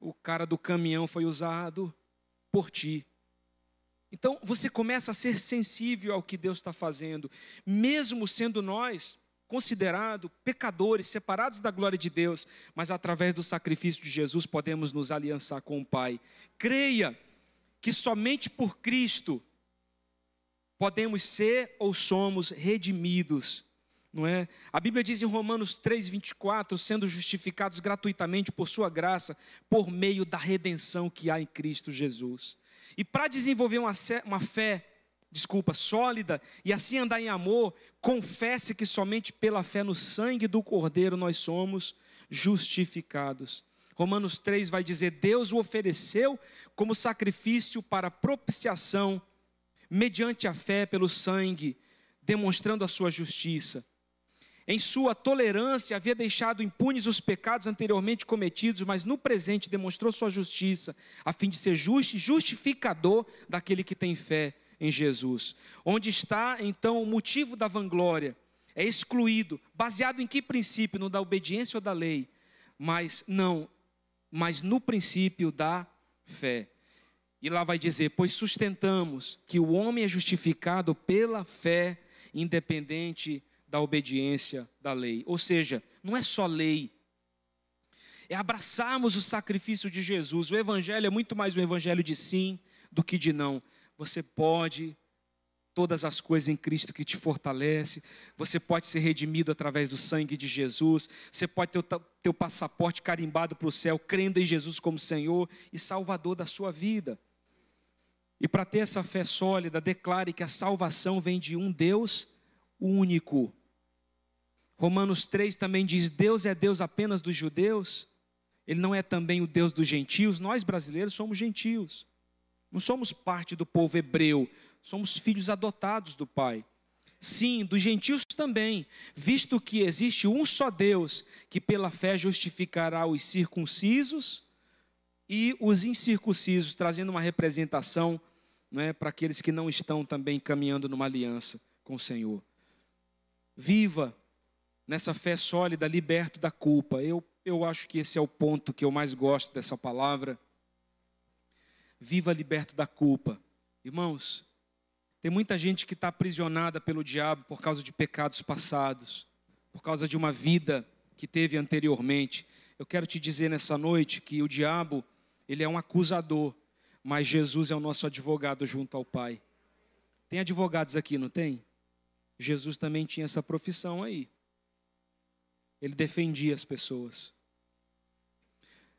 O cara do caminhão foi usado por ti. Então você começa a ser sensível ao que Deus está fazendo, mesmo sendo nós considerados pecadores, separados da glória de Deus, mas através do sacrifício de Jesus podemos nos aliançar com o Pai. Creia que somente por Cristo podemos ser ou somos redimidos. Não é? A Bíblia diz em Romanos 3:24, sendo justificados gratuitamente por sua graça, por meio da redenção que há em Cristo Jesus. E para desenvolver uma, uma fé desculpa, sólida, e assim andar em amor, confesse que somente pela fé no sangue do Cordeiro nós somos justificados. Romanos 3 vai dizer: Deus o ofereceu como sacrifício para propiciação, mediante a fé pelo sangue, demonstrando a sua justiça. em sua tolerância, havia deixado impunes os pecados anteriormente cometidos, mas no presente demonstrou sua justiça, a fim de ser justo e justificador daquele que tem fé em Jesus. Onde está então o motivo da vanglória? É excluído, baseado em que princípio? No da obediência ou da lei? Mas não, mas no princípio da fé. E lá vai dizer: Pois sustentamos que o homem é justificado pela fé, independente da obediência da lei. Ou seja, não é só lei, é abraçarmos o sacrifício de Jesus. O Evangelho é muito mais um Evangelho de sim do que de não. Você pode todas as coisas em Cristo que te fortalece. Você pode ser redimido através do sangue de Jesus. Você pode ter o teu passaporte carimbado para o céu, crendo em Jesus como Senhor e Salvador da sua vida. E para ter essa fé sólida, declare que a salvação vem de um Deus único, Romanos 3 também diz: Deus é Deus apenas dos judeus, Ele não é também o Deus dos gentios. Nós brasileiros somos gentios, não somos parte do povo hebreu, somos filhos adotados do Pai. Sim, dos gentios também, visto que existe um só Deus que pela fé justificará os circuncisos e os incircuncisos, trazendo uma representação né, para aqueles que não estão também caminhando numa aliança com o Senhor. Viva nessa fé sólida, liberto da culpa. Eu, eu acho que esse é o ponto que eu mais gosto dessa palavra. Viva liberto da culpa. Irmãos, tem muita gente que está aprisionada pelo diabo por causa de pecados passados, por causa de uma vida que teve anteriormente. Eu quero te dizer nessa noite que o diabo, ele é um acusador, mas Jesus é o nosso advogado junto ao Pai. Tem advogados aqui, não tem? Jesus também tinha essa profissão aí. Ele defendia as pessoas.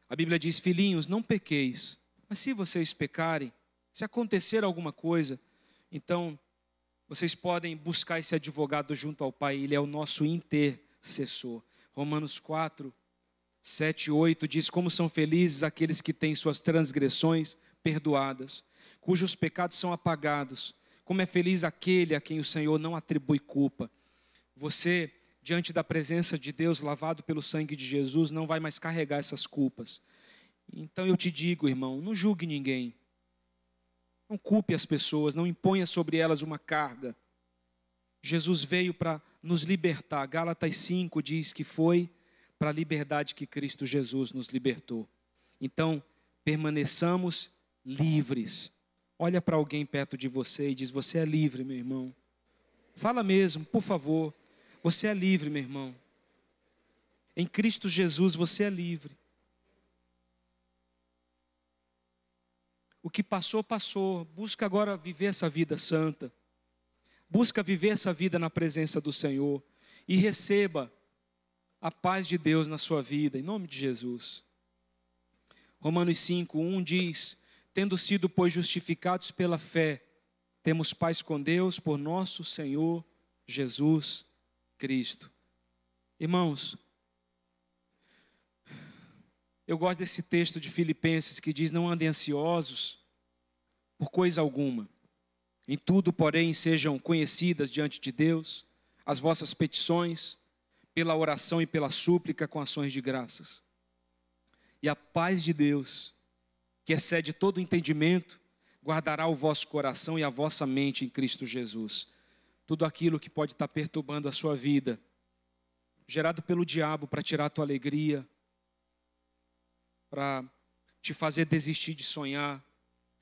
A Bíblia diz: Filhinhos, não pequeis, mas se vocês pecarem, se acontecer alguma coisa, então vocês podem buscar esse advogado junto ao Pai, ele é o nosso intercessor. Romanos 4, 7 e 8 diz: Como são felizes aqueles que têm suas transgressões perdoadas, cujos pecados são apagados. Como é feliz aquele a quem o Senhor não atribui culpa. Você diante da presença de Deus, lavado pelo sangue de Jesus, não vai mais carregar essas culpas. Então eu te digo, irmão, não julgue ninguém. Não culpe as pessoas, não imponha sobre elas uma carga. Jesus veio para nos libertar. Gálatas 5 diz que foi para a liberdade que Cristo Jesus nos libertou. Então, permaneçamos livres. Olha para alguém perto de você e diz: Você é livre, meu irmão. Fala mesmo, por favor. Você é livre, meu irmão. Em Cristo Jesus você é livre. O que passou, passou. Busca agora viver essa vida santa. Busca viver essa vida na presença do Senhor. E receba a paz de Deus na sua vida, em nome de Jesus. Romanos 5, 1 diz: Tendo sido, pois, justificados pela fé, temos paz com Deus por nosso Senhor Jesus Cristo. Irmãos, eu gosto desse texto de Filipenses que diz: Não andem ansiosos por coisa alguma. Em tudo, porém, sejam conhecidas diante de Deus as vossas petições, pela oração e pela súplica com ações de graças. E a paz de Deus, que excede todo entendimento, guardará o vosso coração e a vossa mente em Cristo Jesus tudo aquilo que pode estar perturbando a sua vida, gerado pelo diabo para tirar a tua alegria, para te fazer desistir de sonhar.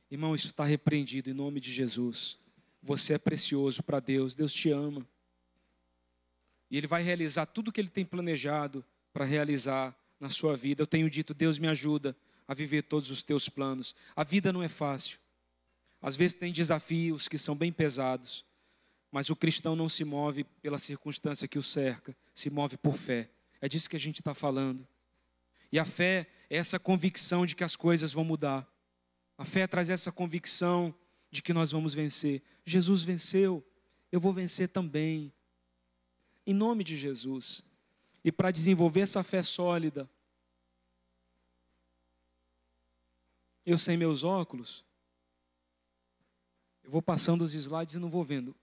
Irmão, isso está repreendido em nome de Jesus. Você é precioso para Deus, Deus te ama. E Ele vai realizar tudo o que Ele tem planejado para realizar na sua vida. Eu tenho dito, Deus me ajuda a viver todos os teus planos. A vida não é fácil. Às vezes tem desafios que são bem pesados. Mas o cristão não se move pela circunstância que o cerca, se move por fé. É disso que a gente está falando. E a fé essa convicção de que as coisas vão mudar. A fé traz essa convicção de que nós vamos vencer. Jesus venceu, eu vou vencer também. Em nome de Jesus. E para desenvolver essa fé sólida, eu sem meus óculos, eu vou passando os slides e não vou vendo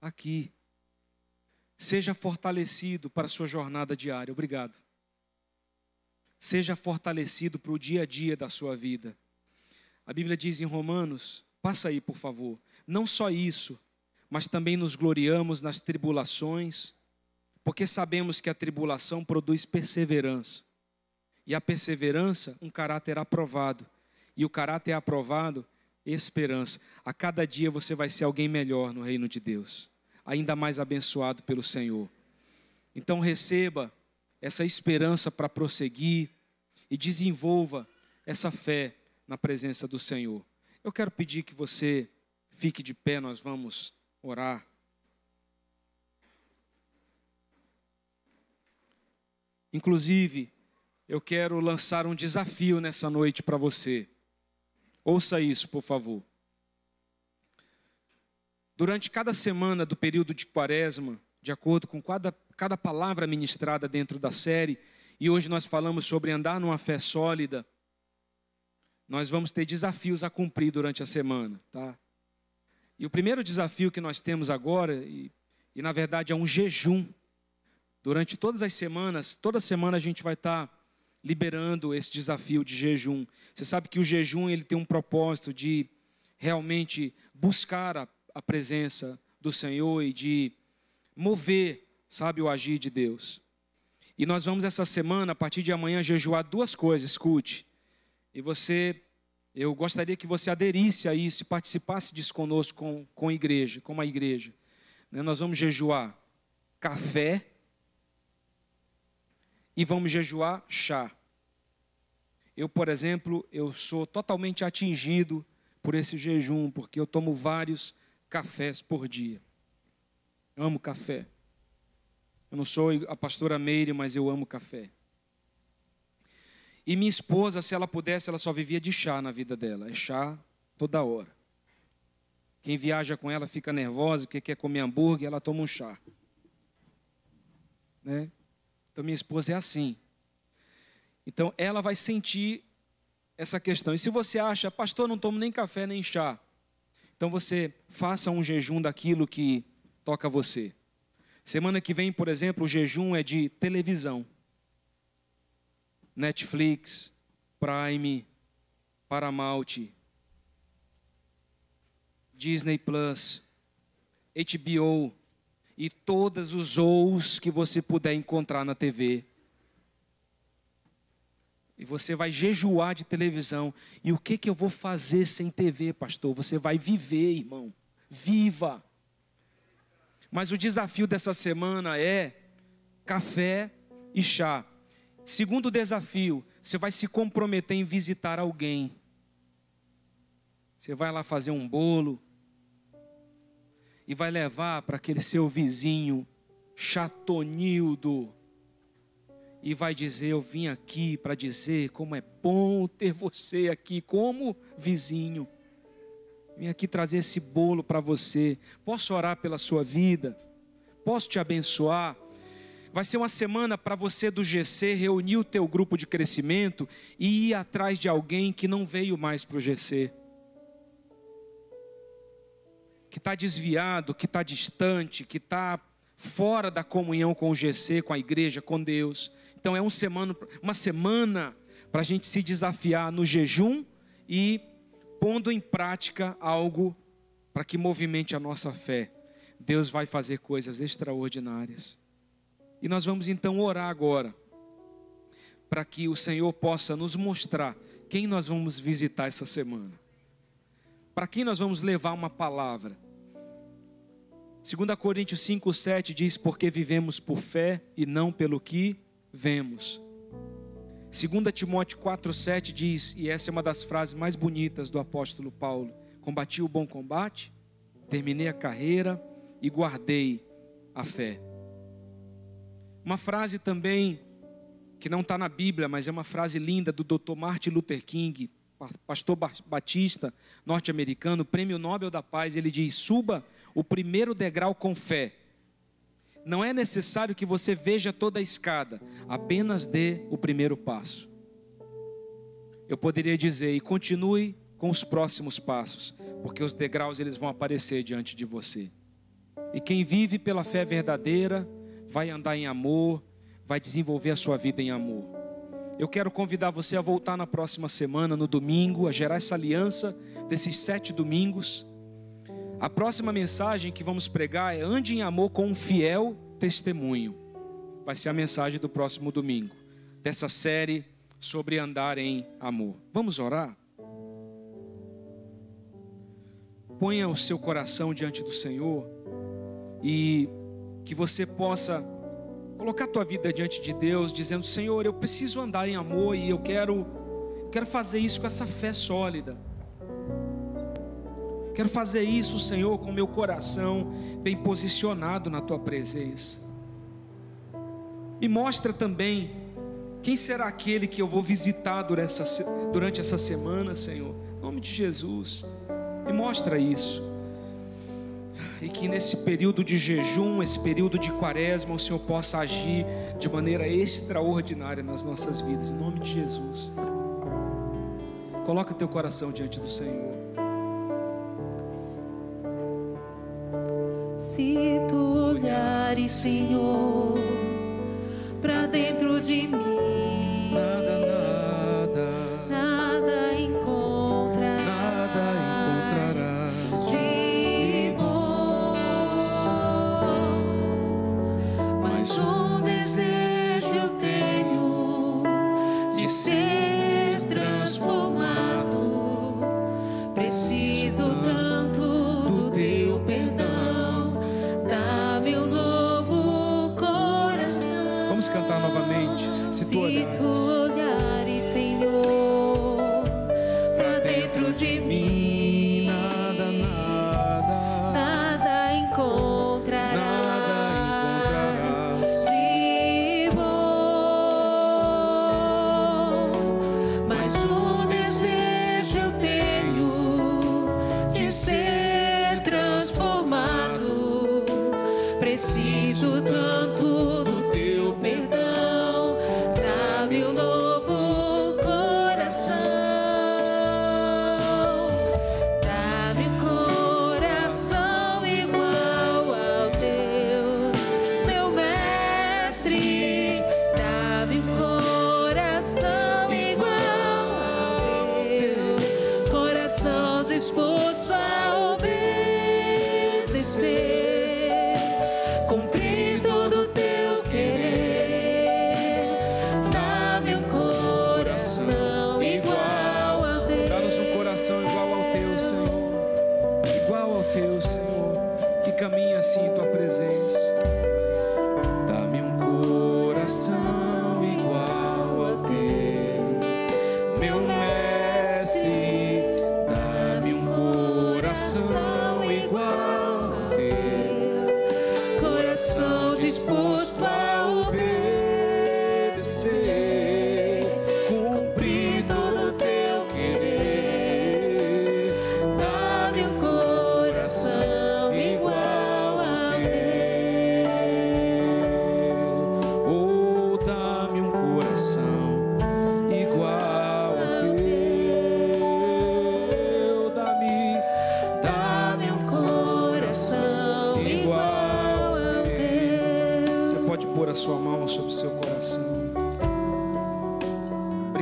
aqui. Seja fortalecido para a sua jornada diária. Obrigado. Seja fortalecido para o dia a dia da sua vida. A Bíblia diz em Romanos, passa aí, por favor. Não só isso, mas também nos gloriamos nas tribulações, porque sabemos que a tribulação produz perseverança. E a perseverança, um caráter aprovado. E o caráter aprovado, esperança. A cada dia você vai ser alguém melhor no reino de Deus, ainda mais abençoado pelo Senhor. Então receba essa esperança para prosseguir e desenvolva essa fé na presença do Senhor. Eu quero pedir que você fique de pé, nós vamos orar. Inclusive, eu quero lançar um desafio nessa noite para você. Ouça isso, por favor. Durante cada semana do período de quaresma, de acordo com cada, cada palavra ministrada dentro da série, e hoje nós falamos sobre andar numa fé sólida, nós vamos ter desafios a cumprir durante a semana, tá? E o primeiro desafio que nós temos agora, e, e na verdade é um jejum, durante todas as semanas, toda semana a gente vai estar liberando esse desafio de jejum. Você sabe que o jejum ele tem um propósito de realmente buscar a, a presença do Senhor e de mover, sabe, o agir de Deus. E nós vamos essa semana, a partir de amanhã, jejuar duas coisas, escute. E você, eu gostaria que você aderisse a isso e participasse disso conosco com, com a igreja, com a igreja. Né? Nós vamos jejuar café e vamos jejuar chá. Eu, por exemplo, eu sou totalmente atingido por esse jejum, porque eu tomo vários cafés por dia. Amo café. Eu não sou a pastora Meire, mas eu amo café. E minha esposa, se ela pudesse, ela só vivia de chá na vida dela. É chá toda hora. Quem viaja com ela fica nervosa, porque quer comer hambúrguer, ela toma um chá. Né? Então minha esposa é assim. Então ela vai sentir essa questão. E se você acha, pastor, não tomo nem café nem chá, então você faça um jejum daquilo que toca você. Semana que vem, por exemplo, o jejum é de televisão. Netflix, Prime, Paramount, Disney Plus, HBO, e todos os ous que você puder encontrar na TV. E você vai jejuar de televisão. E o que, que eu vou fazer sem TV, pastor? Você vai viver, irmão. Viva. Mas o desafio dessa semana é café e chá. Segundo desafio, você vai se comprometer em visitar alguém. Você vai lá fazer um bolo, e vai levar para aquele seu vizinho chatonildo e vai dizer: Eu vim aqui para dizer como é bom ter você aqui como vizinho. Vim aqui trazer esse bolo para você. Posso orar pela sua vida? Posso te abençoar? Vai ser uma semana para você do GC reunir o teu grupo de crescimento e ir atrás de alguém que não veio mais para o GC que está desviado, que está distante, que está fora da comunhão com o GC, com a igreja, com Deus. Então é um semana, uma semana para a gente se desafiar no jejum e pondo em prática algo para que movimente a nossa fé. Deus vai fazer coisas extraordinárias. E nós vamos então orar agora, para que o Senhor possa nos mostrar quem nós vamos visitar essa semana. Para quem nós vamos levar uma palavra? 2 Coríntios 5, 7 diz: Porque vivemos por fé e não pelo que vemos. 2 Timóteo 4, 7 diz, e essa é uma das frases mais bonitas do apóstolo Paulo: Combati o bom combate, terminei a carreira e guardei a fé. Uma frase também que não está na Bíblia, mas é uma frase linda do Dr. Martin Luther King, pastor batista norte-americano, prêmio Nobel da Paz, ele diz: suba o primeiro degrau com fé. Não é necessário que você veja toda a escada, apenas dê o primeiro passo. Eu poderia dizer, e continue com os próximos passos, porque os degraus eles vão aparecer diante de você. E quem vive pela fé verdadeira vai andar em amor, vai desenvolver a sua vida em amor. Eu quero convidar você a voltar na próxima semana, no domingo, a gerar essa aliança desses sete domingos. A próxima mensagem que vamos pregar é Ande em amor com um fiel testemunho. Vai ser a mensagem do próximo domingo, dessa série sobre andar em amor. Vamos orar? Ponha o seu coração diante do Senhor e que você possa colocar a tua vida diante de Deus, dizendo: Senhor, eu preciso andar em amor e eu quero, quero fazer isso com essa fé sólida. Quero fazer isso, Senhor, com meu coração bem posicionado na tua presença. E mostra também quem será aquele que eu vou visitar durante essa, durante essa semana, Senhor. Em nome de Jesus. E mostra isso. E que nesse período de jejum, esse período de quaresma, o Senhor possa agir de maneira extraordinária nas nossas vidas. Em nome de Jesus. Coloca teu coração diante do Senhor.
Se tu olhares, Senhor, para dentro de mim,
Nada,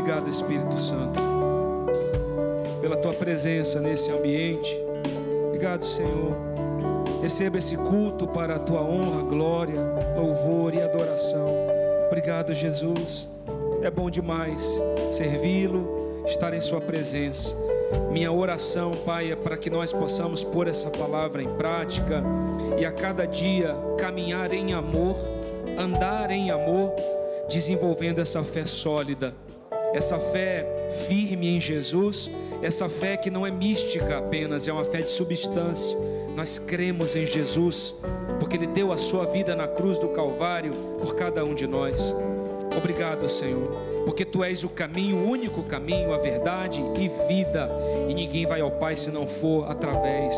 Obrigado, Espírito Santo, pela tua presença nesse ambiente. Obrigado, Senhor. Receba esse culto para a tua honra, glória, louvor e adoração. Obrigado, Jesus. É bom demais servi-lo, estar em Sua presença. Minha oração, Pai, é para que nós possamos pôr essa palavra em prática e a cada dia caminhar em amor, andar em amor, desenvolvendo essa fé sólida, essa fé firme em Jesus, essa fé que não é mística apenas, é uma fé de substância. Nós cremos em Jesus, porque Ele deu a sua vida na cruz do Calvário por cada um de nós. Obrigado, Senhor, porque Tu és o caminho, o único caminho, a verdade e vida, e ninguém vai ao Pai se não for através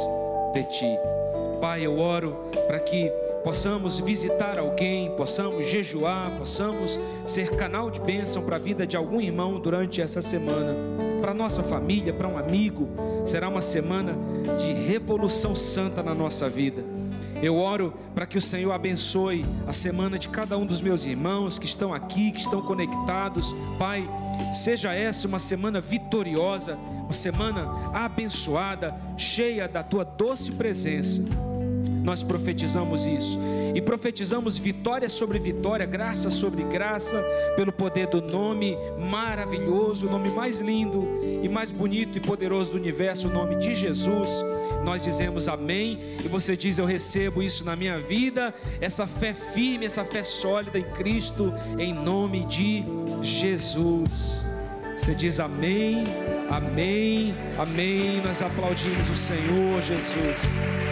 de Ti. Pai, eu oro para que possamos visitar alguém, possamos jejuar, possamos ser canal de bênção para a vida de algum irmão durante essa semana, para nossa família, para um amigo. Será uma semana de revolução santa na nossa vida. Eu oro para que o Senhor abençoe a semana de cada um dos meus irmãos que estão aqui, que estão conectados. Pai, seja essa uma semana vitoriosa, uma semana abençoada, cheia da tua doce presença. Nós profetizamos isso e profetizamos vitória sobre vitória, graça sobre graça, pelo poder do nome maravilhoso, o nome mais lindo e mais bonito e poderoso do universo, o nome de Jesus. Nós dizemos amém e você diz: Eu recebo isso na minha vida, essa fé firme, essa fé sólida em Cristo, em nome de Jesus. Você diz amém, amém, amém. Nós aplaudimos o Senhor Jesus.